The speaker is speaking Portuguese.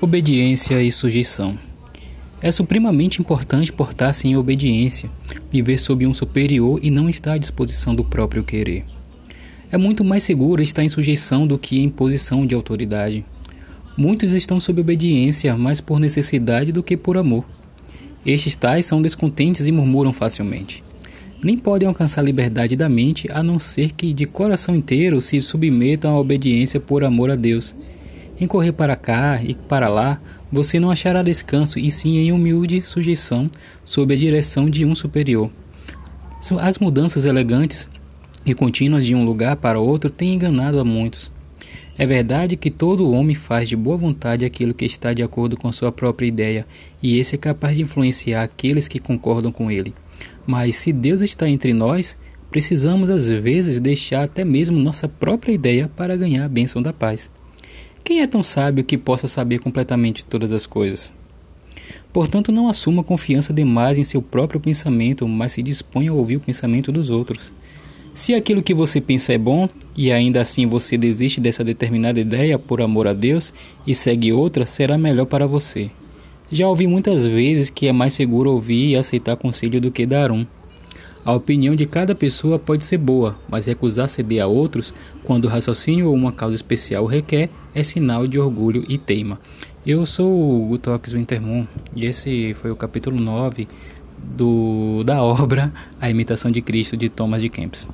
Obediência e sujeição. É supremamente importante portar-se em obediência, viver sob um superior e não estar à disposição do próprio querer. É muito mais seguro estar em sujeição do que em posição de autoridade. Muitos estão sob obediência mais por necessidade do que por amor. Estes tais são descontentes e murmuram facilmente. Nem podem alcançar liberdade da mente a não ser que de coração inteiro se submetam à obediência por amor a Deus em correr para cá e para lá, você não achará descanso, e sim em humilde sujeição sob a direção de um superior. As mudanças elegantes e contínuas de um lugar para outro têm enganado a muitos. É verdade que todo homem faz de boa vontade aquilo que está de acordo com sua própria ideia, e esse é capaz de influenciar aqueles que concordam com ele. Mas se Deus está entre nós, precisamos às vezes deixar até mesmo nossa própria ideia para ganhar a bênção da paz. Quem é tão sábio que possa saber completamente todas as coisas? Portanto, não assuma confiança demais em seu próprio pensamento, mas se disponha a ouvir o pensamento dos outros. Se aquilo que você pensa é bom e ainda assim você desiste dessa determinada ideia por amor a Deus e segue outra, será melhor para você. Já ouvi muitas vezes que é mais seguro ouvir e aceitar conselho do que dar um. A opinião de cada pessoa pode ser boa, mas recusar ceder a outros quando o raciocínio ou uma causa especial requer é sinal de orgulho e teima. Eu sou o Gutox Wintermoon e esse foi o capítulo 9 do, da obra A Imitação de Cristo de Thomas de Kempis.